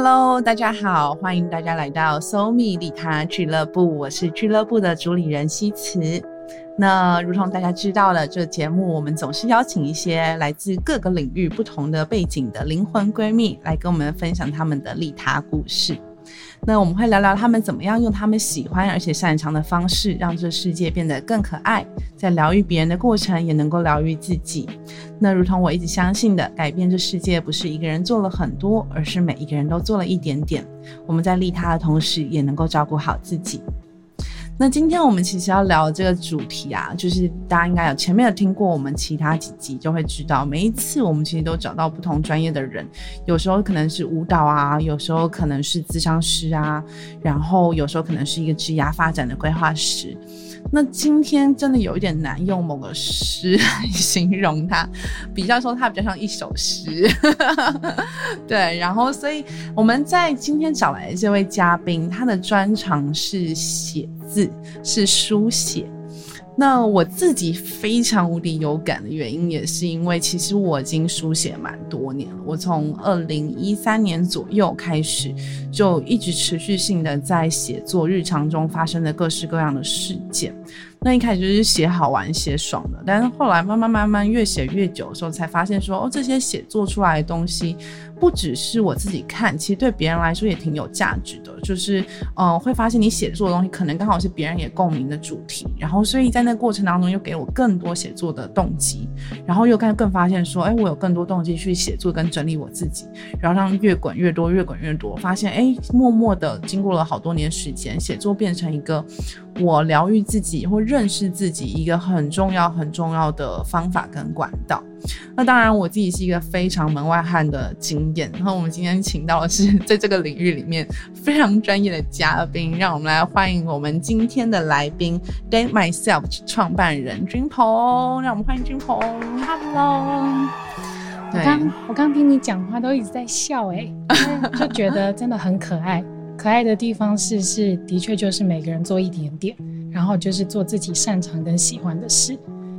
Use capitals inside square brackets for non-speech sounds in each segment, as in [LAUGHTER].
Hello，大家好，欢迎大家来到 SoMe 利他俱乐部，我是俱乐部的主理人西慈。那如同大家知道了，这节目我们总是邀请一些来自各个领域不同的背景的灵魂闺蜜来跟我们分享他们的利他故事。那我们会聊聊他们怎么样用他们喜欢而且擅长的方式，让这世界变得更可爱，在疗愈别人的过程也能够疗愈自己。那如同我一直相信的，改变这世界不是一个人做了很多，而是每一个人都做了一点点。我们在利他的同时，也能够照顾好自己。那今天我们其实要聊这个主题啊，就是大家应该有前面有听过我们其他几集，就会知道每一次我们其实都找到不同专业的人，有时候可能是舞蹈啊，有时候可能是咨商师啊，然后有时候可能是一个职涯发展的规划师。那今天真的有一点难用某个诗来形容它，比较说它比较像一首诗，[LAUGHS] 对。然后，所以我们在今天找来的这位嘉宾，他的专长是写字，是书写。那我自己非常无敌有感的原因，也是因为其实我已经书写蛮多年了。我从二零一三年左右开始，就一直持续性的在写作日常中发生的各式各样的事件。那一开始就是写好玩、写爽的，但是后来慢慢慢慢越写越久的时候，才发现说，哦，这些写作出来的东西，不只是我自己看，其实对别人来说也挺有价值的。就是，嗯，会发现你写作的东西，可能刚好是别人也共鸣的主题，然后所以在那过程当中，又给我更多写作的动机，然后又更更发现说，哎，我有更多动机去写作跟整理我自己，然后让越滚越多，越滚越多，发现，哎，默默的经过了好多年时间，写作变成一个。我疗愈自己或认识自己一个很重要很重要的方法跟管道。那当然，我自己是一个非常门外汉的经验。然后我们今天请到的是 [LAUGHS] 在这个领域里面非常专业的嘉宾，让我们来欢迎我们今天的来宾 Date Myself 创办人君鹏。让我们欢迎君鹏。Hello。我刚我刚听你讲话都一直在笑哎，就觉得真的很可爱。可爱的地方是，是的确就是每个人做一点点，然后就是做自己擅长跟喜欢的事，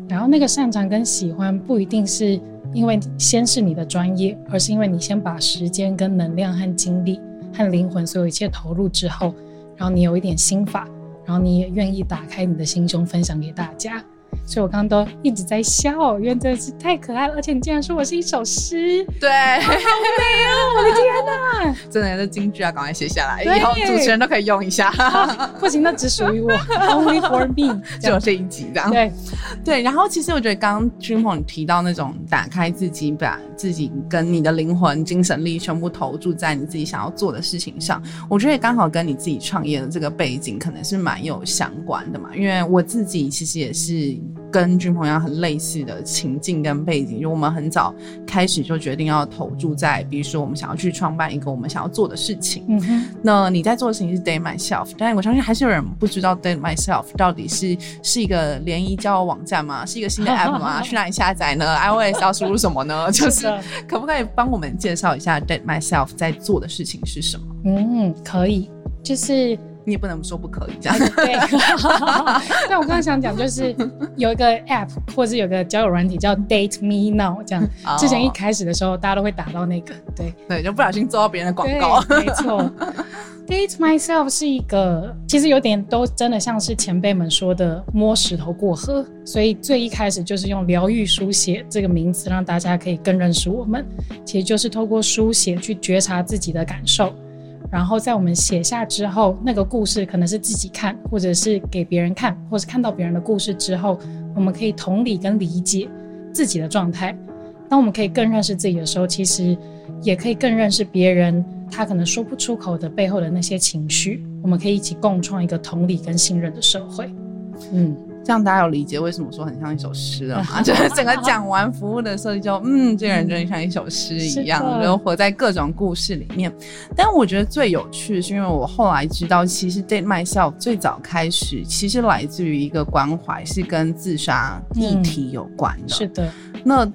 然后那个擅长跟喜欢不一定是因为先是你的专业，而是因为你先把时间跟能量和精力和灵魂所有一切投入之后，然后你有一点心法，然后你也愿意打开你的心胸分享给大家。所以我刚刚都一直在笑，因为真的是太可爱了，而且你竟然说我是一首诗，对，好美哦！我的天哪，真的是京剧啊，赶快写下来，以后主持人都可以用一下。不行，那只属于我，[LAUGHS] Only for me，只有这一集这样。对对，然后其实我觉得刚刚君鹏提到那种打开自己，把自己跟你的灵魂、精神力全部投注在你自己想要做的事情上，我觉得刚好跟你自己创业的这个背景可能是蛮有相关的嘛。因为我自己其实也是。跟君鹏一样很类似的情境跟背景，就我们很早开始就决定要投注在，比如说我们想要去创办一个我们想要做的事情。嗯哼。那你在做的事情是 Date Myself，但是我相信还是有人不知道 Date Myself 到底是是一个联谊交友网站吗？是一个新的 App 吗？去哪里下载呢？[LAUGHS] iOS 要输入什么呢？[LAUGHS] 就是可不可以帮我们介绍一下 Date Myself 在做的事情是什么？嗯，可以，就是。你也不能说不可以这样。对，[LAUGHS] 但我刚刚想讲就是有一个 app 或者是有个交友软体叫 Date Me Now 这样。之前一开始的时候，大家都会打到那个，对对，就不小心做到别人的广告。没错，Date Myself 是一个，其实有点都真的像是前辈们说的摸石头过河，所以最一开始就是用疗愈书写这个名词，让大家可以更认识我们。其实就是透过书写去觉察自己的感受。然后在我们写下之后，那个故事可能是自己看，或者是给别人看，或是看到别人的故事之后，我们可以同理跟理解自己的状态。当我们可以更认识自己的时候，其实也可以更认识别人，他可能说不出口的背后的那些情绪。我们可以一起共创一个同理跟信任的社会。嗯。这样大家有理解为什么说很像一首诗了吗？[LAUGHS] 就是整个讲完服务的设计，就嗯，这个人真的像一首诗一样，然后活在各种故事里面。但我觉得最有趣的是，因为我后来知道，其实 Date Myself 最早开始其实来自于一个关怀，是跟自杀议题有关的。是的，那。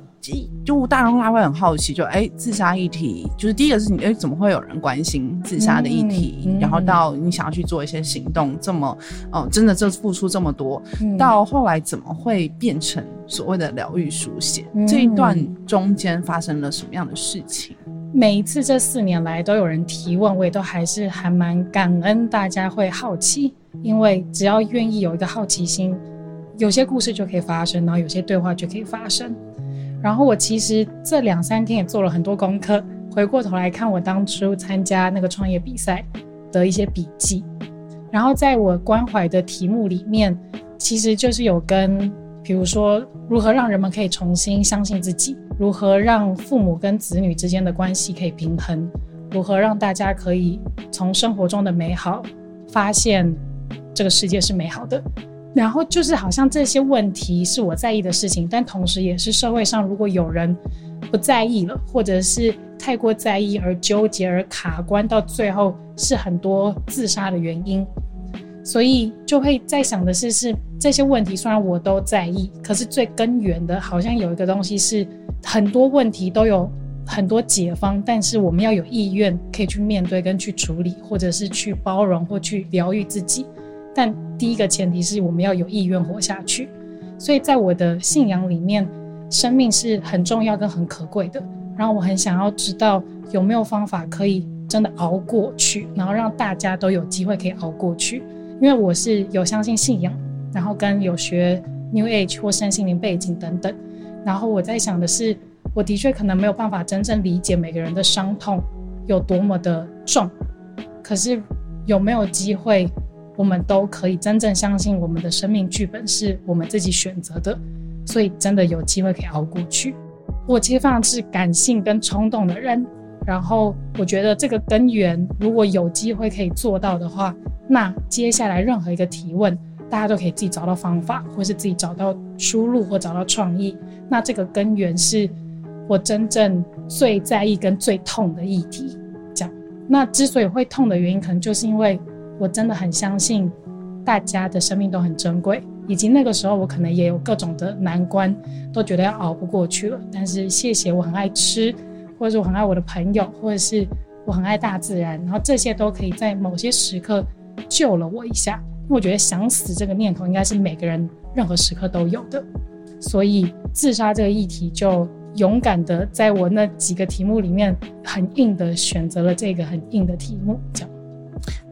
就大众他会很好奇，就哎，自杀议题，就是第一个是你哎，怎么会有人关心自杀的议题？然后到你想要去做一些行动，这么哦，真的这付出这么多，到后来怎么会变成所谓的疗愈书写？这一段中间发生了什么样的事情？每一次这四年来都有人提问，我也都还是还蛮感恩大家会好奇，因为只要愿意有一个好奇心，有些故事就可以发生，然后有些对话就可以发生。然后我其实这两三天也做了很多功课，回过头来看我当初参加那个创业比赛的一些笔记，然后在我关怀的题目里面，其实就是有跟。比如说，如何让人们可以重新相信自己？如何让父母跟子女之间的关系可以平衡？如何让大家可以从生活中的美好发现这个世界是美好的？然后就是好像这些问题是我在意的事情，但同时也是社会上如果有人不在意了，或者是太过在意而纠结而卡关，到最后是很多自杀的原因。所以就会在想的是，是这些问题虽然我都在意，可是最根源的，好像有一个东西是很多问题都有很多解方，但是我们要有意愿可以去面对跟去处理，或者是去包容或去疗愈自己。但第一个前提是我们要有意愿活下去。所以在我的信仰里面，生命是很重要跟很可贵的。然后我很想要知道有没有方法可以真的熬过去，然后让大家都有机会可以熬过去。因为我是有相信信仰，然后跟有学 New Age 或身心灵背景等等，然后我在想的是，我的确可能没有办法真正理解每个人的伤痛有多么的重，可是有没有机会，我们都可以真正相信我们的生命剧本是我们自己选择的，所以真的有机会可以熬过去。我其实非常是感性跟冲动的人。然后我觉得这个根源，如果有机会可以做到的话，那接下来任何一个提问，大家都可以自己找到方法，或是自己找到出路，或找到创意。那这个根源是我真正最在意跟最痛的议题。这样，那之所以会痛的原因，可能就是因为我真的很相信大家的生命都很珍贵，以及那个时候我可能也有各种的难关，都觉得要熬不过去了。但是谢谢，我很爱吃。或者是我很爱我的朋友，或者是我很爱大自然，然后这些都可以在某些时刻救了我一下。因为我觉得想死这个念头应该是每个人任何时刻都有的，所以自杀这个议题就勇敢的在我那几个题目里面很硬的选择了这个很硬的题目，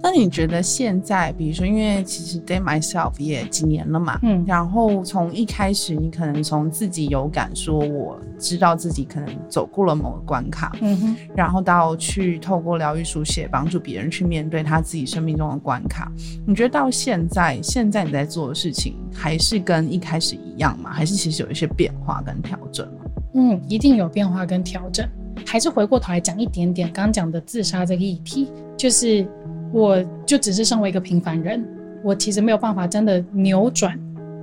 那你觉得现在，比如说，因为其实 Day Myself 也几年了嘛，嗯，然后从一开始，你可能从自己有感，说我知道自己可能走过了某个关卡，嗯哼，然后到去透过疗愈书写，帮助别人去面对他自己生命中的关卡。你觉得到现在，现在你在做的事情还是跟一开始一样吗？还是其实有一些变化跟调整？嗯，一定有变化跟调整。还是回过头来讲一点点，刚刚讲的自杀这个议题，就是。我就只是身为一个平凡人，我其实没有办法真的扭转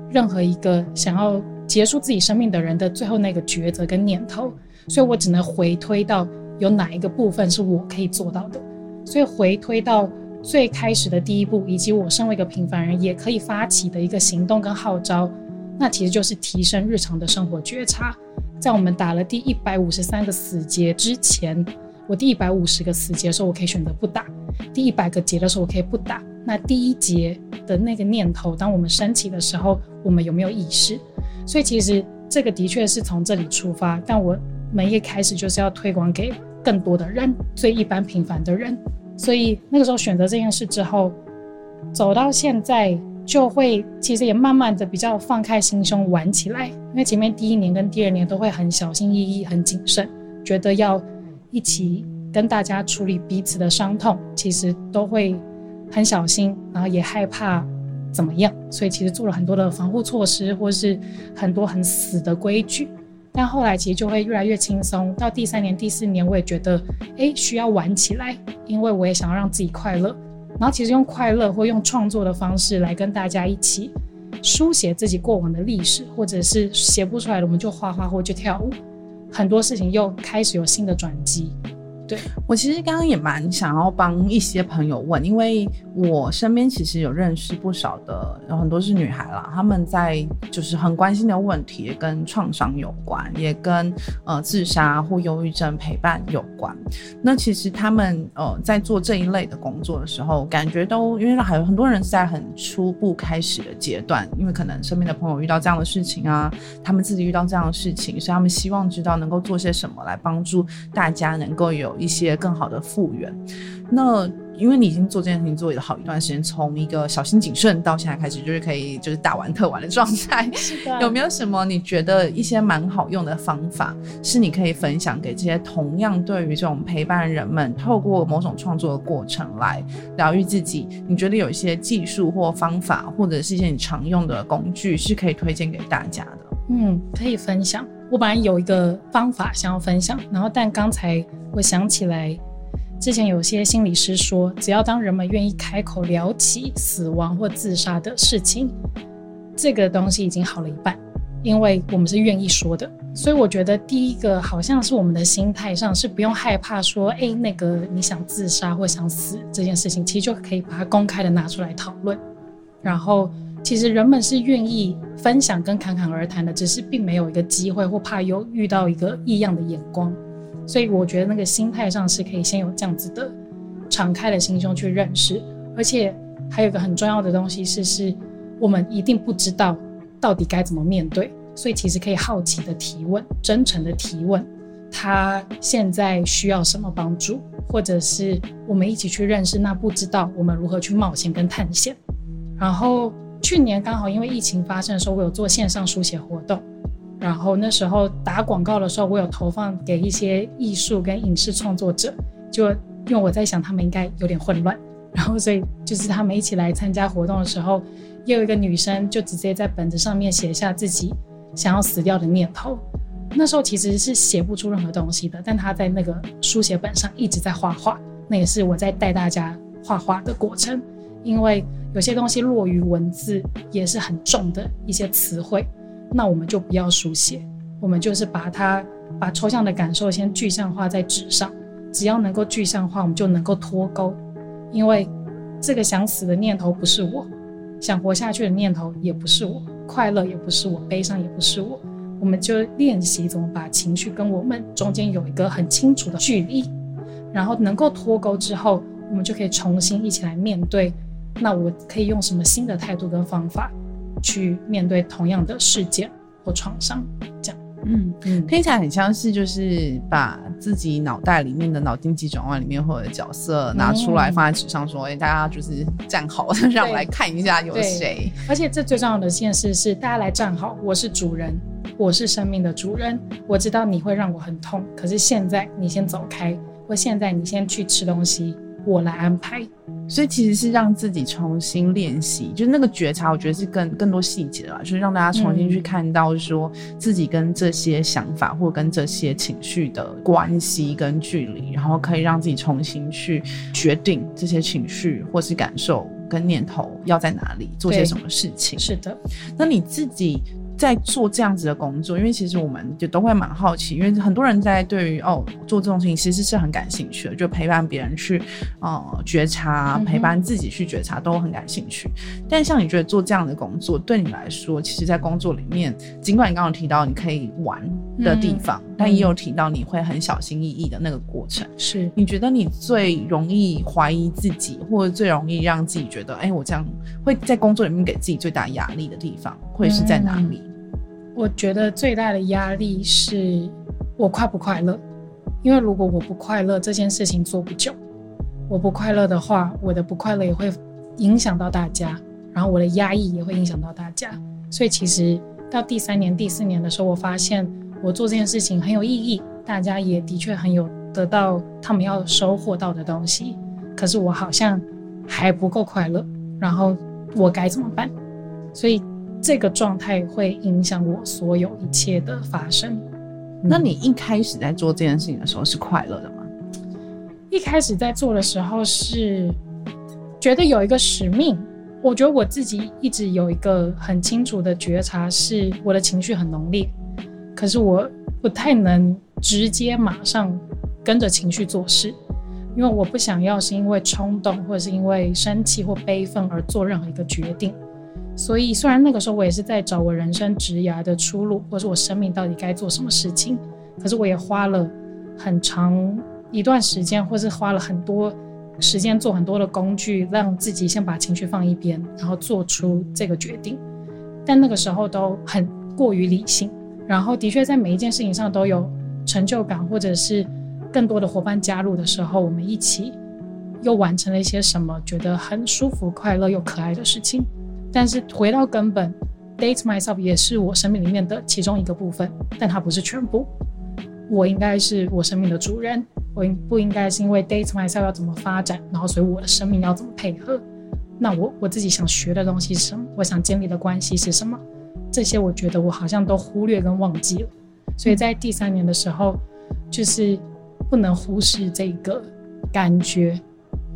任何一个想要结束自己生命的人的最后那个抉择跟念头，所以我只能回推到有哪一个部分是我可以做到的，所以回推到最开始的第一步，以及我身为一个平凡人也可以发起的一个行动跟号召，那其实就是提升日常的生活觉察。在我们打了第一百五十三个死结之前。我第一百五十个死结的时候，我可以选择不打；第一百个结的时候，我可以不打。那第一节的那个念头，当我们升起的时候，我们有没有意识？所以其实这个的确是从这里出发。但我们一开始就是要推广给更多的人，最一般平凡的人。所以那个时候选择这件事之后，走到现在就会其实也慢慢的比较放开心胸玩起来。因为前面第一年跟第二年都会很小心翼翼、很谨慎，觉得要。一起跟大家处理彼此的伤痛，其实都会很小心，然后也害怕怎么样，所以其实做了很多的防护措施，或是很多很死的规矩。但后来其实就会越来越轻松。到第三年、第四年，我也觉得，哎，需要玩起来，因为我也想要让自己快乐。然后其实用快乐或用创作的方式来跟大家一起书写自己过往的历史，或者是写不出来的，我们就画画或就跳舞。很多事情又开始有新的转机。对我其实刚刚也蛮想要帮一些朋友问，因为我身边其实有认识不少的，有很多是女孩啦，他们在就是很关心的问题，跟创伤有关，也跟呃自杀或忧郁症陪伴有关。那其实他们呃在做这一类的工作的时候，感觉都因为还有很多人是在很初步开始的阶段，因为可能身边的朋友遇到这样的事情啊，他们自己遇到这样的事情，所以他们希望知道能够做些什么来帮助大家能够有。一些更好的复原。那因为你已经做这件事情做了好一段时间，从一个小心谨慎到现在开始就是可以就是大玩特玩的状态，有没有什么你觉得一些蛮好用的方法，是你可以分享给这些同样对于这种陪伴人们透过某种创作的过程来疗愈自己？你觉得有一些技术或方法，或者是一些你常用的工具，是可以推荐给大家的？嗯，可以分享。我本来有一个方法想要分享，然后但刚才我想起来。之前有些心理师说，只要当人们愿意开口聊起死亡或自杀的事情，这个东西已经好了一半，因为我们是愿意说的。所以我觉得第一个好像是我们的心态上是不用害怕说，哎，那个你想自杀或想死这件事情，其实就可以把它公开的拿出来讨论。然后其实人们是愿意分享跟侃侃而谈的，只是并没有一个机会或怕有遇到一个异样的眼光。所以我觉得那个心态上是可以先有这样子的敞开的心胸去认识，而且还有一个很重要的东西是，是我们一定不知道到底该怎么面对，所以其实可以好奇的提问，真诚的提问，他现在需要什么帮助，或者是我们一起去认识那不知道我们如何去冒险跟探险。然后去年刚好因为疫情发生的时候，我有做线上书写活动。然后那时候打广告的时候，我有投放给一些艺术跟影视创作者，就因为我在想他们应该有点混乱，然后所以就是他们一起来参加活动的时候，又有一个女生就直接在本子上面写下自己想要死掉的念头。那时候其实是写不出任何东西的，但她在那个书写本上一直在画画，那也是我在带大家画画的过程，因为有些东西落于文字也是很重的一些词汇。那我们就不要书写，我们就是把它把抽象的感受先具象化在纸上。只要能够具象化，我们就能够脱钩。因为这个想死的念头不是我，想活下去的念头也不是我，快乐也不是我，悲伤也不是我。我们就练习怎么把情绪跟我们中间有一个很清楚的距离，然后能够脱钩之后，我们就可以重新一起来面对。那我可以用什么新的态度跟方法？去面对同样的事件或创伤，这样，嗯嗯，听起来很像是就是把自己脑袋里面的脑筋急转弯里面或者角色拿出来放在纸上，说，哎，大家就是站好，[LAUGHS] 让我来看一下有谁。而且这最重要的一件事是，大家来站好，我是主人，我是生命的主人，我知道你会让我很痛，可是现在你先走开，或现在你先去吃东西，我来安排。所以其实是让自己重新练习，就是那个觉察，我觉得是更更多细节了，就是让大家重新去看到，说自己跟这些想法或跟这些情绪的关系跟距离，然后可以让自己重新去决定这些情绪或是感受跟念头要在哪里做些什么事情。是的，那你自己。在做这样子的工作，因为其实我们就都会蛮好奇，因为很多人在对于哦做这种事情其实是很感兴趣的，就陪伴别人去呃觉察，陪伴自己去觉察都很感兴趣。但像你觉得做这样的工作对你来说，其实，在工作里面，尽管你刚刚提到你可以玩的地方，但也有提到你会很小心翼翼的那个过程。是你觉得你最容易怀疑自己，或者最容易让自己觉得，哎，我这样会在工作里面给自己最大压力的地方，会是在哪里？我觉得最大的压力是我快不快乐，因为如果我不快乐，这件事情做不久。我不快乐的话，我的不快乐也会影响到大家，然后我的压抑也会影响到大家。所以其实到第三年、第四年的时候，我发现我做这件事情很有意义，大家也的确很有得到他们要收获到的东西。可是我好像还不够快乐，然后我该怎么办？所以。这个状态会影响我所有一切的发生。那你一开始在做这件事情的时候是快乐的吗？一开始在做的时候是觉得有一个使命。我觉得我自己一直有一个很清楚的觉察，是我的情绪很浓烈，可是我不太能直接马上跟着情绪做事，因为我不想要是因为冲动或者是因为生气或悲愤而做任何一个决定。所以，虽然那个时候我也是在找我人生职涯的出路，或者我生命到底该做什么事情，可是我也花了很长一段时间，或是花了很多时间做很多的工具，让自己先把情绪放一边，然后做出这个决定。但那个时候都很过于理性，然后的确在每一件事情上都有成就感，或者是更多的伙伴加入的时候，我们一起又完成了一些什么，觉得很舒服、快乐又可爱的事情。但是回到根本，date myself 也是我生命里面的其中一个部分，但它不是全部。我应该是我生命的主人，我应不应该是因为 date myself 要怎么发展，然后所以我的生命要怎么配合？那我我自己想学的东西是什么？我想建立的关系是什么？这些我觉得我好像都忽略跟忘记了。所以在第三年的时候，就是不能忽视这个感觉，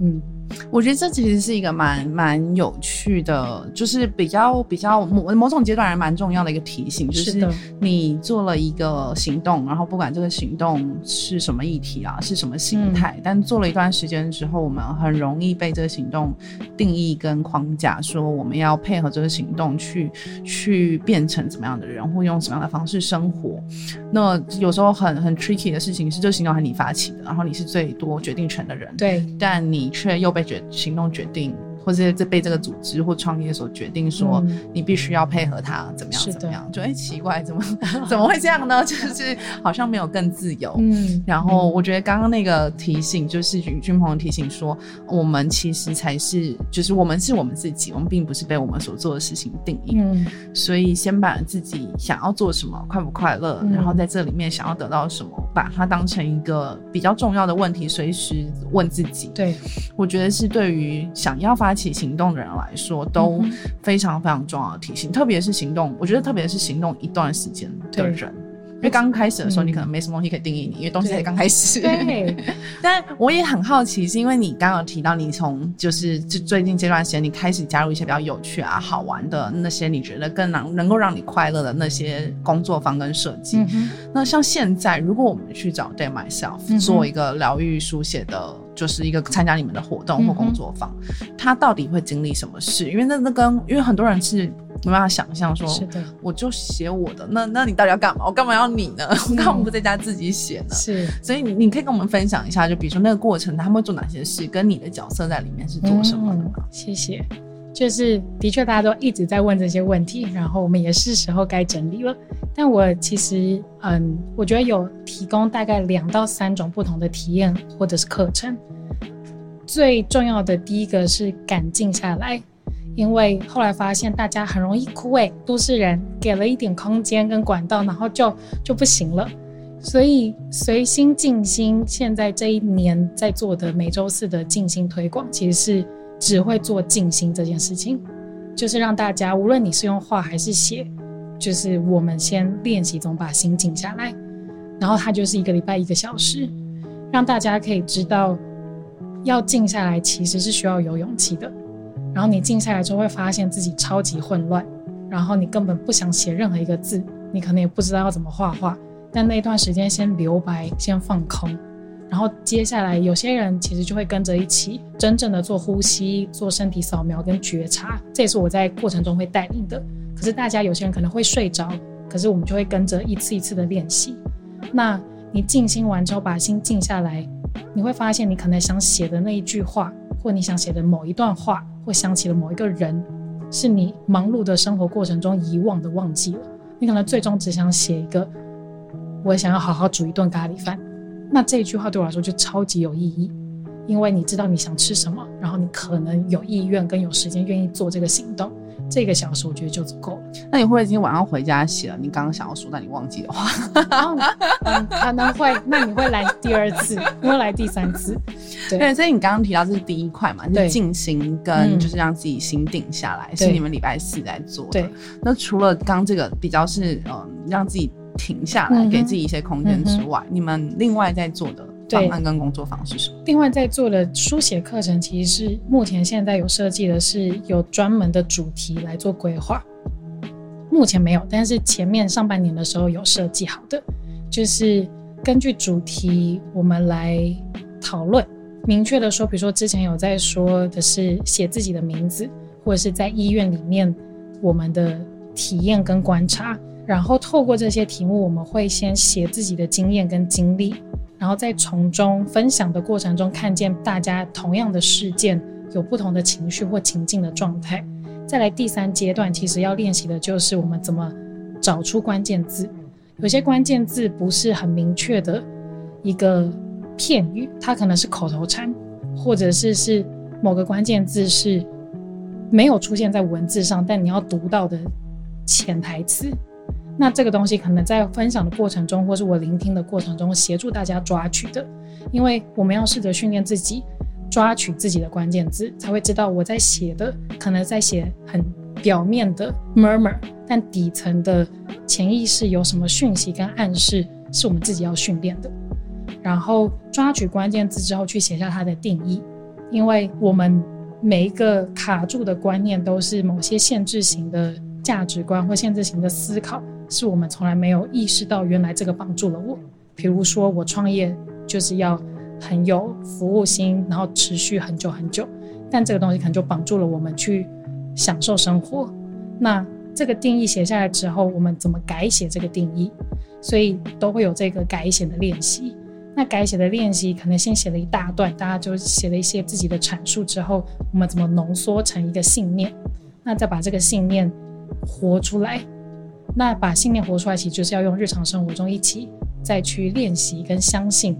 嗯。我觉得这其实是一个蛮蛮有趣的，就是比较比较某某种阶段还蛮重要的一个提醒，就是你做了一个行动，然后不管这个行动是什么议题啊，是什么形态，但做了一段时间之后，我们很容易被这个行动定义跟框架，说我们要配合这个行动去去变成怎么样的人，或用什么样的方式生活。那有时候很很 tricky 的事情是，这个行动还是你发起的，然后你是最多决定权的人，对，但你却又被。决行动决定。或者这被这个组织或创业所决定，说你必须要配合他，怎么样怎么样？就哎奇怪，怎么怎么会这样呢？[LAUGHS] 就是好像没有更自由。嗯，然后我觉得刚刚那个提醒，就是君君朋友提醒说，我们其实才是，就是我们是我们自己，我们并不是被我们所做的事情定义。嗯，所以先把自己想要做什么，快不快乐，然后在这里面想要得到什么，把它当成一个比较重要的问题，随时问自己。对，我觉得是对于想要发起行动的人来说都非常非常重要的提醒，特别是行动，我觉得特别是行动一段时间的人，因为刚开始的时候你可能没什么东西可以定义你，因为东西才刚开始。对，[LAUGHS] 但我也很好奇，是因为你刚刚提到你从就是最近这段时间你开始加入一些比较有趣啊、好玩的那些，你觉得更能能够让你快乐的那些工作坊跟设计。那像现在，如果我们去找 Day Myself 做一个疗愈书写的。就是一个参加你们的活动或工作坊，他到底会经历什么事？因为那那跟因为很多人是没办法想象说，是的，我就写我的，那那你到底要干嘛？我干嘛要你呢？我干嘛不在家自己写呢？是，所以你你可以跟我们分享一下，就比如说那个过程，他们会做哪些事，跟你的角色在里面是做什么的吗？谢谢。就是的确，大家都一直在问这些问题，然后我们也是时候该整理了。但我其实，嗯，我觉得有提供大概两到三种不同的体验或者是课程。最重要的第一个是敢静下来，因为后来发现大家很容易枯萎，都市人给了一点空间跟管道，然后就就不行了。所以随心静心，现在这一年在做的每周四的静心推广，其实是。只会做静心这件事情，就是让大家，无论你是用画还是写，就是我们先练习，总把心静下来。然后它就是一个礼拜一个小时，让大家可以知道，要静下来其实是需要有勇气的。然后你静下来之后，会发现自己超级混乱，然后你根本不想写任何一个字，你可能也不知道要怎么画画。但那段时间先留白，先放空。然后接下来，有些人其实就会跟着一起，真正的做呼吸、做身体扫描跟觉察，这也是我在过程中会带领的。可是大家有些人可能会睡着，可是我们就会跟着一次一次的练习。那你静心完之后，把心静下来，你会发现你可能想写的那一句话，或你想写的某一段话，或想起了某一个人，是你忙碌的生活过程中遗忘的、忘记了。你可能最终只想写一个，我想要好好煮一顿咖喱饭。那这一句话对我来说就超级有意义，因为你知道你想吃什么，然后你可能有意愿跟有时间愿意做这个行动，这个小时我觉得就足够了。那你会不会今天晚上回家写了你刚刚想要说但你忘记的话？嗯，可能会。那你会来第二次，你会来第三次？对，所以你刚刚提到这是第一块嘛，是静心跟就是让自己心定下来，是你们礼拜四在做的。对。那除了刚这个比较是嗯让自己。停下来，给自己一些空间之外，你们另外在做的方案跟工作方式是什么？另外在做的书写课程，其实是目前现在有设计的，是有专门的主题来做规划。目前没有，但是前面上半年的时候有设计好的，就是根据主题我们来讨论。明确的说，比如说之前有在说的是写自己的名字，或者是在医院里面我们的体验跟观察。然后透过这些题目，我们会先写自己的经验跟经历，然后在从中分享的过程中，看见大家同样的事件有不同的情绪或情境的状态。再来第三阶段，其实要练习的就是我们怎么找出关键字。有些关键字不是很明确的一个片语，它可能是口头禅，或者是是某个关键字是没有出现在文字上，但你要读到的潜台词。那这个东西可能在分享的过程中，或是我聆听的过程中，协助大家抓取的，因为我们要试着训练自己抓取自己的关键字，才会知道我在写的可能在写很表面的 murmur，但底层的潜意识有什么讯息跟暗示，是我们自己要训练的。然后抓取关键字之后，去写下它的定义，因为我们每一个卡住的观念都是某些限制型的价值观或限制型的思考。是我们从来没有意识到，原来这个帮助了我。比如说，我创业就是要很有服务心，然后持续很久很久。但这个东西可能就帮助了我们去享受生活。那这个定义写下来之后，我们怎么改写这个定义？所以都会有这个改写的练习。那改写的练习可能先写了一大段，大家就写了一些自己的阐述之后，我们怎么浓缩成一个信念？那再把这个信念活出来。那把信念活出来，其实就是要用日常生活中一起再去练习跟相信。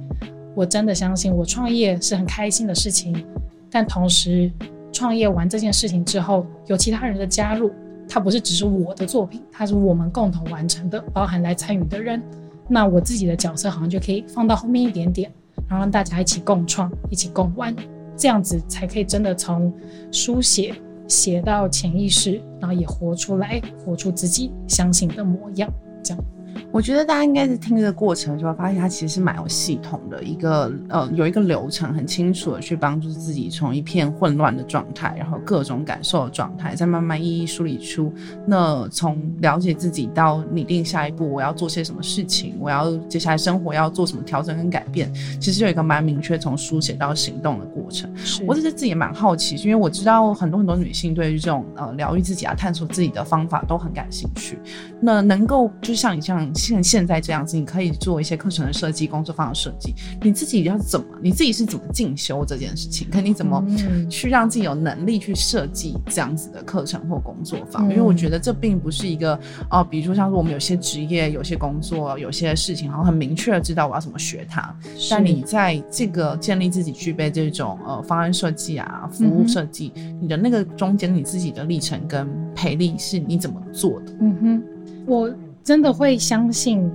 我真的相信，我创业是很开心的事情。但同时，创业完这件事情之后，有其他人的加入，它不是只是我的作品，它是我们共同完成的，包含来参与的人。那我自己的角色好像就可以放到后面一点点，然后让大家一起共创，一起共玩，这样子才可以真的从书写。写到潜意识，然后也活出来，活出自己相信的模样，这样。我觉得大家应该是听这个过程，的时候发现它其实是蛮有系统的一个，呃，有一个流程，很清楚的去帮助自己从一片混乱的状态，然后各种感受的状态，再慢慢一一梳理出，那从了解自己到拟定下一步我要做些什么事情，我要接下来生活要做什么调整跟改变，其实有一个蛮明确从书写到行动的过程。我只是自己也蛮好奇，因为我知道很多很多女性对于这种呃疗愈自己啊、探索自己的方法都很感兴趣，那能够就像你这样。现现在这样子，你可以做一些课程的设计、工作坊的设计。你自己要怎么？你自己是怎么进修这件事情？看你怎么去让自己有能力去设计这样子的课程或工作坊。因为我觉得这并不是一个哦，比如说像是我们有些职业、有些工作、有些事情，然后很明确的知道我要怎么学它。但你在这个建立自己具备这种呃方案设计啊、服务设计，你的那个中间你自己的历程跟培力是你怎么做的？嗯哼，我。真的会相信，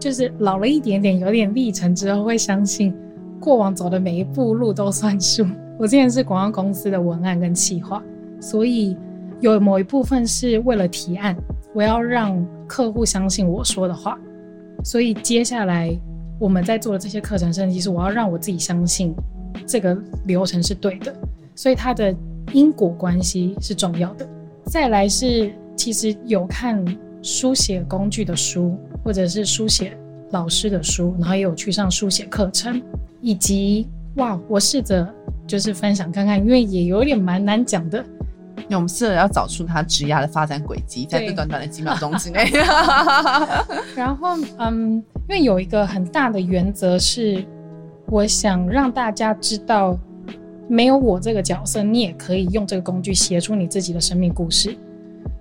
就是老了一点点，有点历程之后，会相信过往走的每一步路都算数。[LAUGHS] 我之前是广告公司的文案跟企划，所以有某一部分是为了提案，我要让客户相信我说的话。所以接下来我们在做的这些课程设计，是我要让我自己相信这个流程是对的。所以它的因果关系是重要的。再来是其实有看。书写工具的书，或者是书写老师的书，然后也有去上书写课程，以及哇，我试着就是分享看看，因为也有点蛮难讲的。那我们试着要找出他职涯的发展轨迹，在这短短的几秒钟之内。[LAUGHS] 然后，嗯，因为有一个很大的原则是，我想让大家知道，没有我这个角色，你也可以用这个工具写出你自己的生命故事。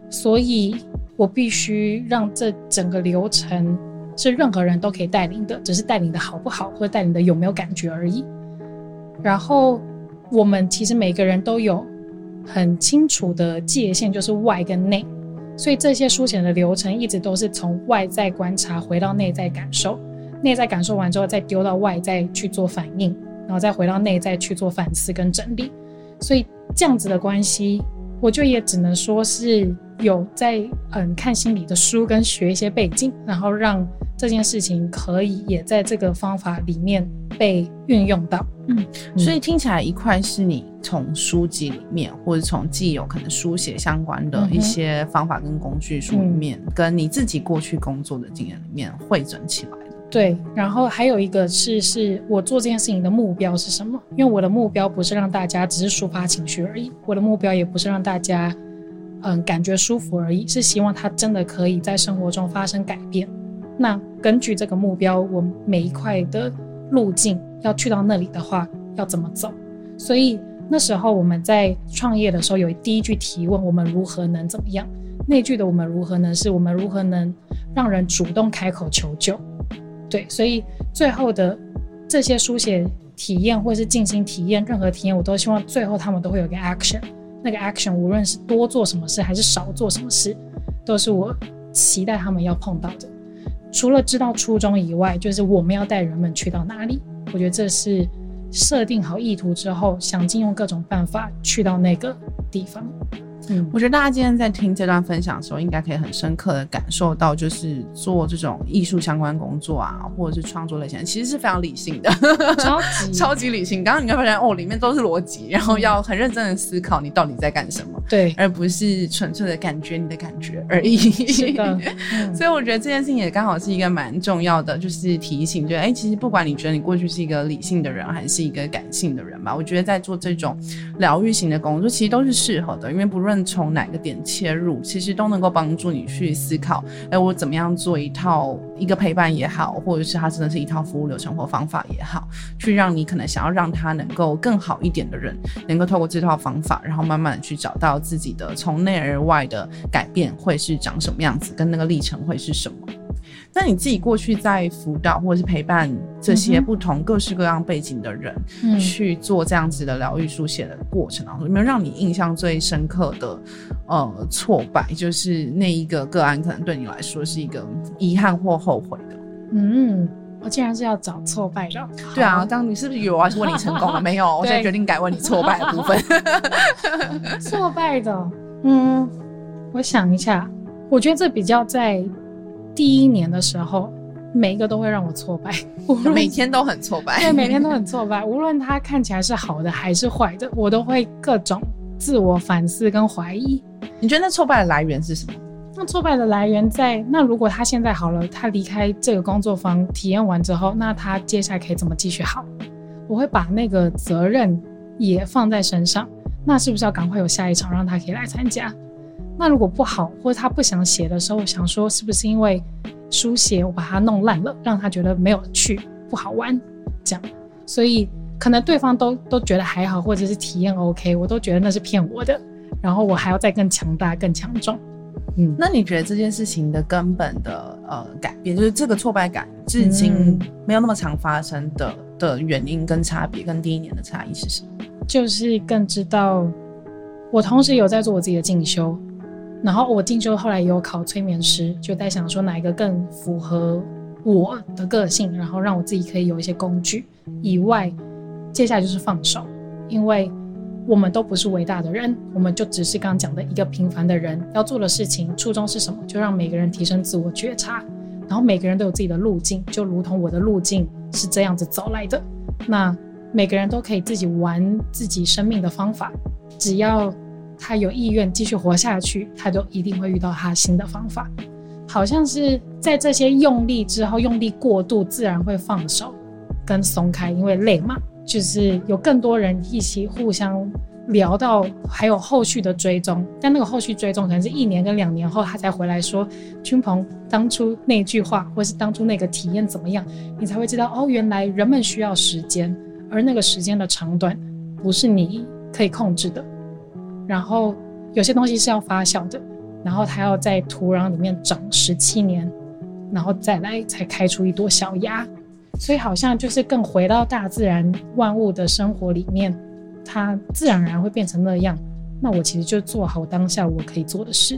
所以。我必须让这整个流程是任何人都可以带领的，只是带领的好不好，或者带领的有没有感觉而已。然后我们其实每个人都有很清楚的界限，就是外跟内。所以这些书写的流程一直都是从外在观察回到内在感受，内在感受完之后再丢到外在去做反应，然后再回到内在去做反思跟整理。所以这样子的关系，我就也只能说是。有在嗯看心理的书跟学一些背景，然后让这件事情可以也在这个方法里面被运用到。嗯，所以听起来一块是你从书籍里面，或者从既有可能书写相关的一些方法跟工具书里面，跟你自己过去工作的经验里面汇整起来的。对，然后还有一个是，是我做这件事情的目标是什么？因为我的目标不是让大家只是抒发情绪而已，我的目标也不是让大家。嗯，感觉舒服而已，是希望他真的可以在生活中发生改变。那根据这个目标，我每一块的路径要去到那里的话，要怎么走？所以那时候我们在创业的时候，有第一句提问：我们如何能怎么样？那句的我们如何能，是我们如何能让人主动开口求救？对，所以最后的。这些书写体验或是静心体验，任何体验，我都希望最后他们都会有个 action。那个 action 无论是多做什么事还是少做什么事，都是我期待他们要碰到的。除了知道初衷以外，就是我们要带人们去到哪里。我觉得这是设定好意图之后，想尽用各种办法去到那个地方。嗯，我觉得大家今天在听这段分享的时候，应该可以很深刻的感受到，就是做这种艺术相关工作啊，或者是创作类型，其实是非常理性的，超级 [LAUGHS] 超级理性。刚刚你会发现哦，里面都是逻辑，然后要很认真的思考你到底在干什么，对，而不是纯粹的感觉你的感觉而已。是的，[LAUGHS] 所以我觉得这件事情也刚好是一个蛮重要的，就是提醒，就哎，其实不管你觉得你过去是一个理性的人，还是一个感性的人吧，我觉得在做这种疗愈型的工作，其实都是适合的，因为不论从哪个点切入，其实都能够帮助你去思考，哎，我怎么样做一套一个陪伴也好，或者是它真的是一套服务流程或方法也好，去让你可能想要让他能够更好一点的人，能够透过这套方法，然后慢慢的去找到自己的从内而外的改变会是长什么样子，跟那个历程会是什么。那你自己过去在辅导或者是陪伴这些不同各式各样背景的人去做这样子的疗愈书写的过程当中，有没有让你印象最深刻的呃挫败？就是那一个个案可能对你来说是一个遗憾或后悔的？嗯，我竟然是要找挫败的。对啊，当你是不是以为我要问你成功了没有？[LAUGHS] 我现在决定改问你挫败的部分。[LAUGHS] 挫败的，[LAUGHS] 嗯，我想一下，我觉得这比较在。第一年的时候，每一个都会让我挫败，每天都很挫败。对，每天都很挫败。无论他看起来是好的还是坏的，我都会各种自我反思跟怀疑。你觉得那挫败的来源是什么？那挫败的来源在那，如果他现在好了，他离开这个工作坊体验完之后，那他接下来可以怎么继续好？我会把那个责任也放在身上。那是不是要赶快有下一场，让他可以来参加？那如果不好，或者他不想写的时候，想说是不是因为书写我把它弄烂了，让他觉得没有趣、不好玩，这样，所以可能对方都都觉得还好，或者是体验 OK，我都觉得那是骗我的，然后我还要再更强大、更强壮。嗯，那你觉得这件事情的根本的呃改变，就是这个挫败感至今没有那么常发生的的原因跟差别，跟第一年的差异是什么？就是更知道，我同时有在做我自己的进修。然后我进修后来也有考催眠师，就在想说哪一个更符合我的个性，然后让我自己可以有一些工具。以外，接下来就是放手，因为我们都不是伟大的人，我们就只是刚讲的一个平凡的人。要做的事情初衷是什么？就让每个人提升自我觉察，然后每个人都有自己的路径，就如同我的路径是这样子走来的。那每个人都可以自己玩自己生命的方法，只要。他有意愿继续活下去，他就一定会遇到他新的方法。好像是在这些用力之后，用力过度，自然会放手跟松开，因为累嘛。就是有更多人一起互相聊到，还有后续的追踪。但那个后续追踪可能是一年跟两年后，他才回来说：“君鹏当初那句话，或是当初那个体验怎么样？”你才会知道哦，原来人们需要时间，而那个时间的长短不是你可以控制的。然后有些东西是要发酵的，然后它要在土壤里面长十七年，然后再来才开出一朵小芽，所以好像就是更回到大自然万物的生活里面，它自然而然会变成那样。那我其实就做好当下我可以做的事。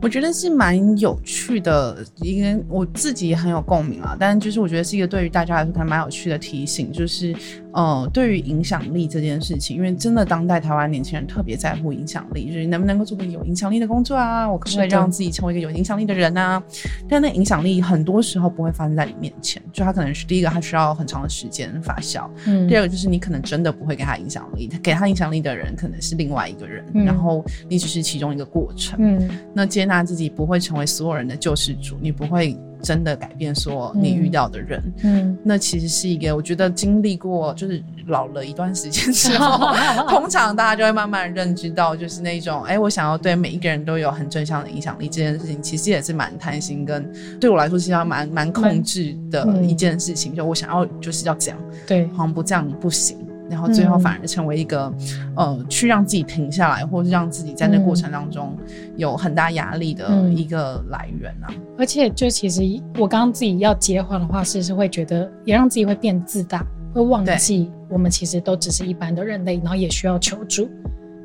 我觉得是蛮有趣的，一个我自己也很有共鸣啊。但就是我觉得是一个对于大家来说还蛮有趣的提醒，就是呃，对于影响力这件事情，因为真的当代台湾年轻人特别在乎影响力，就是能不能够做个有影响力的工作啊？我可不可以让自己成为一个有影响力的人啊？但那影响力很多时候不会发生在你面前，就他可能是第一个，他需要很长的时间发酵；，嗯，第二个就是你可能真的不会给他影响力，他给他影响力的人可能是另外一个人，然后你只是其中一个过程，嗯。那接纳自己不会成为所有人的救世主，你不会真的改变说你遇到的人。嗯，那其实是一个，我觉得经历过就是老了一段时间之后，[LAUGHS] 通常大家就会慢慢认知到，就是那种哎，我想要对每一个人都有很正向的影响力这件事情，其实也是蛮贪心，跟对我来说是要蛮蛮控制的一件事情。就我想要就是要这样，对，好像不这样不行。然后最后反而成为一个，呃，去让自己停下来，或是让自己在那过程当中有很大压力的一个来源啊。而且就其实我刚刚自己要结婚的话，是是会觉得也让自己会变自大，会忘记我们其实都只是一般的人类，然后也需要求助。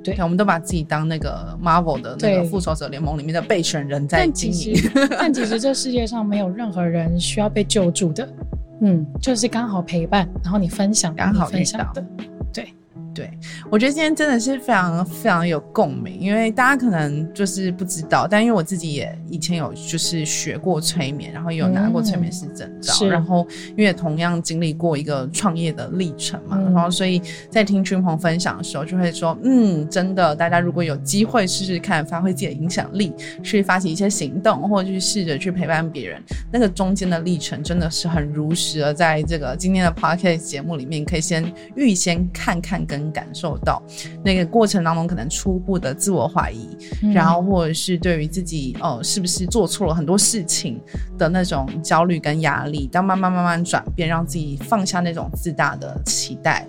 对，我们都把自己当那个 Marvel 的那个复仇者联盟里面的备选人在经营。但其实这世界上没有任何人需要被救助的。嗯，就是刚好陪伴，然后你分享，刚好分享的。对，我觉得今天真的是非常非常有共鸣，因为大家可能就是不知道，但因为我自己也以前有就是学过催眠，然后也有拿过催眠师证照，然后因为同样经历过一个创业的历程嘛，然后所以在听君鹏分享的时候，就会说，嗯，真的，大家如果有机会试试看，发挥自己的影响力，去发起一些行动，或者去试着去陪伴别人，那个中间的历程真的是很如实的，在这个今天的 podcast 节目里面，可以先预先看看跟。感受到那个过程当中可能初步的自我怀疑，然后或者是对于自己哦是不是做错了很多事情的那种焦虑跟压力，到慢慢慢慢转变，让自己放下那种自大的期待，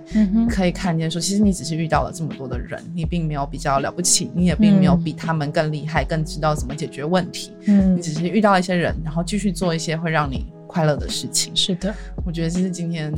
可以看见说，其实你只是遇到了这么多的人，你并没有比较了不起，你也并没有比他们更厉害，更知道怎么解决问题。嗯，你只是遇到一些人，然后继续做一些会让你快乐的事情。是的，我觉得这是今天。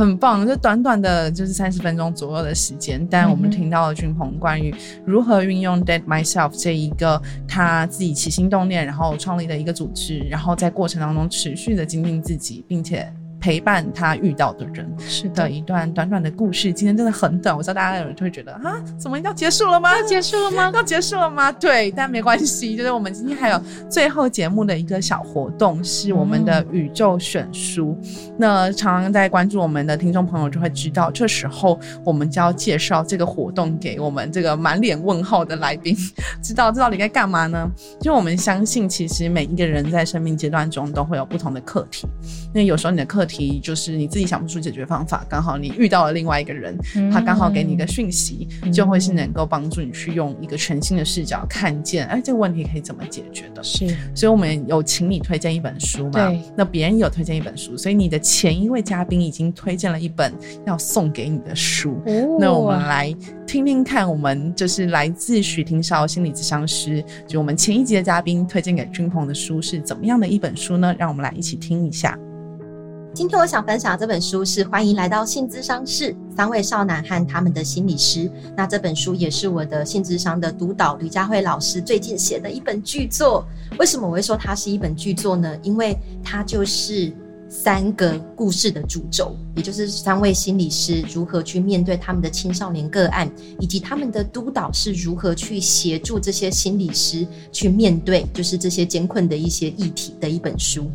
很棒，这短短的就是三十分钟左右的时间，但我们听到了俊鹏关于如何运用 Dead Myself 这一个他自己起心动念，然后创立的一个组织，然后在过程当中持续的精进自己，并且。陪伴他遇到的人是的一段短短的故事。今天真的很短，我知道大家有人就会觉得啊，怎么要结束了吗？要结束了吗？[LAUGHS] 要结束了吗？对，但没关系，就是我们今天还有最后节目的一个小活动，是我们的宇宙选书。那常常在关注我们的听众朋友就会知道，这时候我们就要介绍这个活动给我们这个满脸问号的来宾，[LAUGHS] 知道这到底该干嘛呢？就我们相信，其实每一个人在生命阶段中都会有不同的课题，那有时候你的课。题就是你自己想不出解决方法，刚好你遇到了另外一个人，他刚好给你一个讯息，就会是能够帮助你去用一个全新的视角看见，哎，这个问题可以怎么解决的？是，所以我们有请你推荐一本书嘛？对，那别人有推荐一本书，所以你的前一位嘉宾已经推荐了一本要送给你的书。那我们来听听看，我们就是来自许廷少心理咨商师，就我们前一集的嘉宾推荐给君鹏的书是怎么样的一本书呢？让我们来一起听一下。今天我想分享这本书是《欢迎来到性智商室》，三位少男和他们的心理师。那这本书也是我的性智商的督导吕佳慧老师最近写的一本巨作。为什么我会说它是一本巨作呢？因为它就是三个故事的主轴，也就是三位心理师如何去面对他们的青少年个案，以及他们的督导是如何去协助这些心理师去面对，就是这些艰困的一些议题的一本书。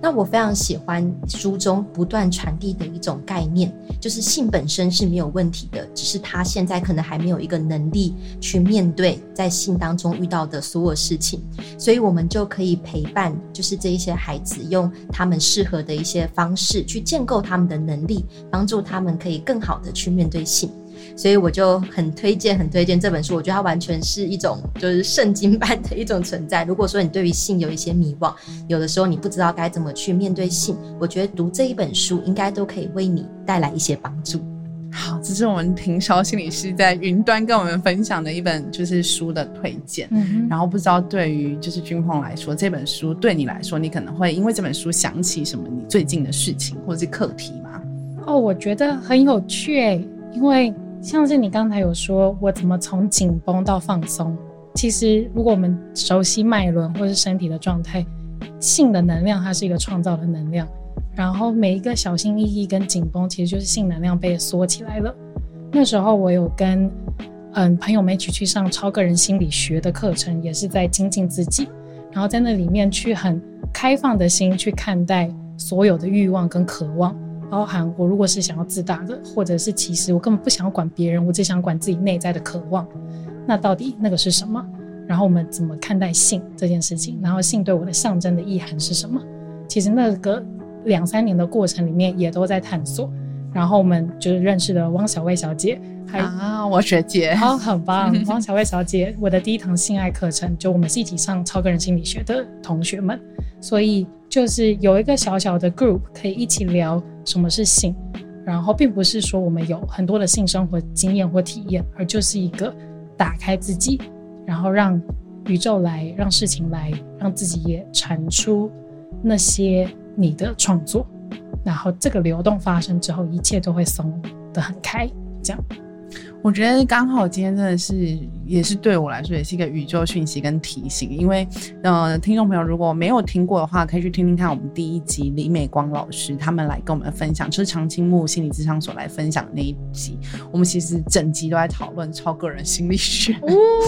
那我非常喜欢书中不断传递的一种概念，就是性本身是没有问题的，只是他现在可能还没有一个能力去面对在性当中遇到的所有事情，所以我们就可以陪伴，就是这一些孩子用他们适合的一些方式去建构他们的能力，帮助他们可以更好的去面对性。所以我就很推荐，很推荐这本书。我觉得它完全是一种就是圣经般的一种存在。如果说你对于性有一些迷惘，有的时候你不知道该怎么去面对性，我觉得读这一本书应该都可以为你带来一些帮助。好，这是我们平烧心理师在云端跟我们分享的一本就是书的推荐。嗯，然后不知道对于就是君鹏来说，这本书对你来说，你可能会因为这本书想起什么你最近的事情或者是课题吗？哦，我觉得很有趣诶，因为。像是你刚才有说，我怎么从紧绷到放松？其实，如果我们熟悉脉轮或是身体的状态，性的能量它是一个创造的能量，然后每一个小心翼翼跟紧绷，其实就是性能量被缩起来了。那时候我有跟嗯朋友们一起去上超个人心理学的课程，也是在精进自己，然后在那里面去很开放的心去看待所有的欲望跟渴望。包含我如果是想要自大的，或者是其实我根本不想要管别人，我只想管自己内在的渴望，那到底那个是什么？然后我们怎么看待性这件事情？然后性对我的象征的意涵是什么？其实那个两三年的过程里面也都在探索。然后我们就是认识了汪小薇小姐，啊，我学姐，好，很棒，汪小薇小姐，我的第一堂性爱课程，就我们是一起上超个人心理学的同学们，所以。就是有一个小小的 group 可以一起聊什么是性，然后并不是说我们有很多的性生活经验或体验，而就是一个打开自己，然后让宇宙来，让事情来，让自己也产出那些你的创作。然后这个流动发生之后，一切都会松得很开，这样。我觉得刚好今天真的是，也是对我来说也是一个宇宙讯息跟提醒，因为呃，听众朋友如果没有听过的话，可以去听听看我们第一集李美光老师他们来跟我们分享，就是常青木心理智商所来分享的那一集，我们其实整集都在讨论超个人心理学，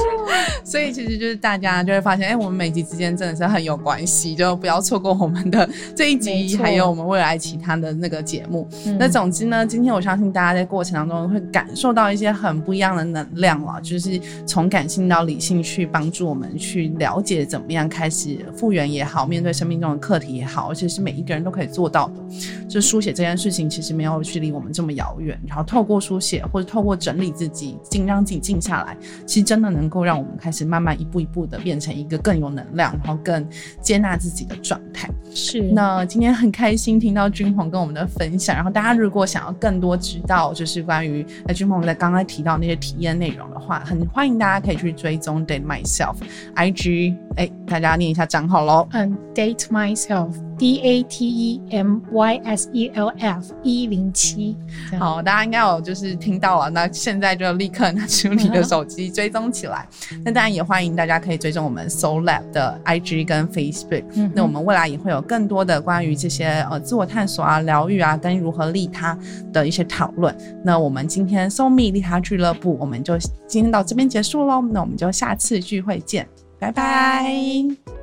[LAUGHS] 所以其实就是大家就会发现，哎，我们每集之间真的是很有关系，就不要错过我们的这一集，还有我们未来其他的那个节目。那总之呢，今天我相信大家在过程当中会感受到一些。很不一样的能量了，就是从感性到理性去帮助我们去了解怎么样开始复原也好，面对生命中的课题也好，而且是每一个人都可以做到的。就书写这件事情，其实没有距离我们这么遥远。然后透过书写或者透过整理自己，静让自己静下来，其实真的能够让我们开始慢慢一步一步的变成一个更有能量，然后更接纳自己的状态。是。那今天很开心听到君鹏跟我们的分享。然后大家如果想要更多知道，就是关于那君鹏在刚刚。提到那些体验内容的话，很欢迎大家可以去追踪 Date Myself，IG，哎，大家念一下账号喽。嗯，Date Myself，D A T E M Y S E L F 一零七。好，大家应该有就是听到了，那现在就立刻拿出你的手机追踪起来。那当然也欢迎大家可以追踪我们 Soul Lab 的 IG 跟 Facebook。那我们未来也会有更多的关于这些呃自我探索啊、疗愈啊，跟如何利他的一些讨论。那我们今天 Soul Me 利他。俱乐部，我们就今天到这边结束喽。那我们就下次聚会见，拜拜。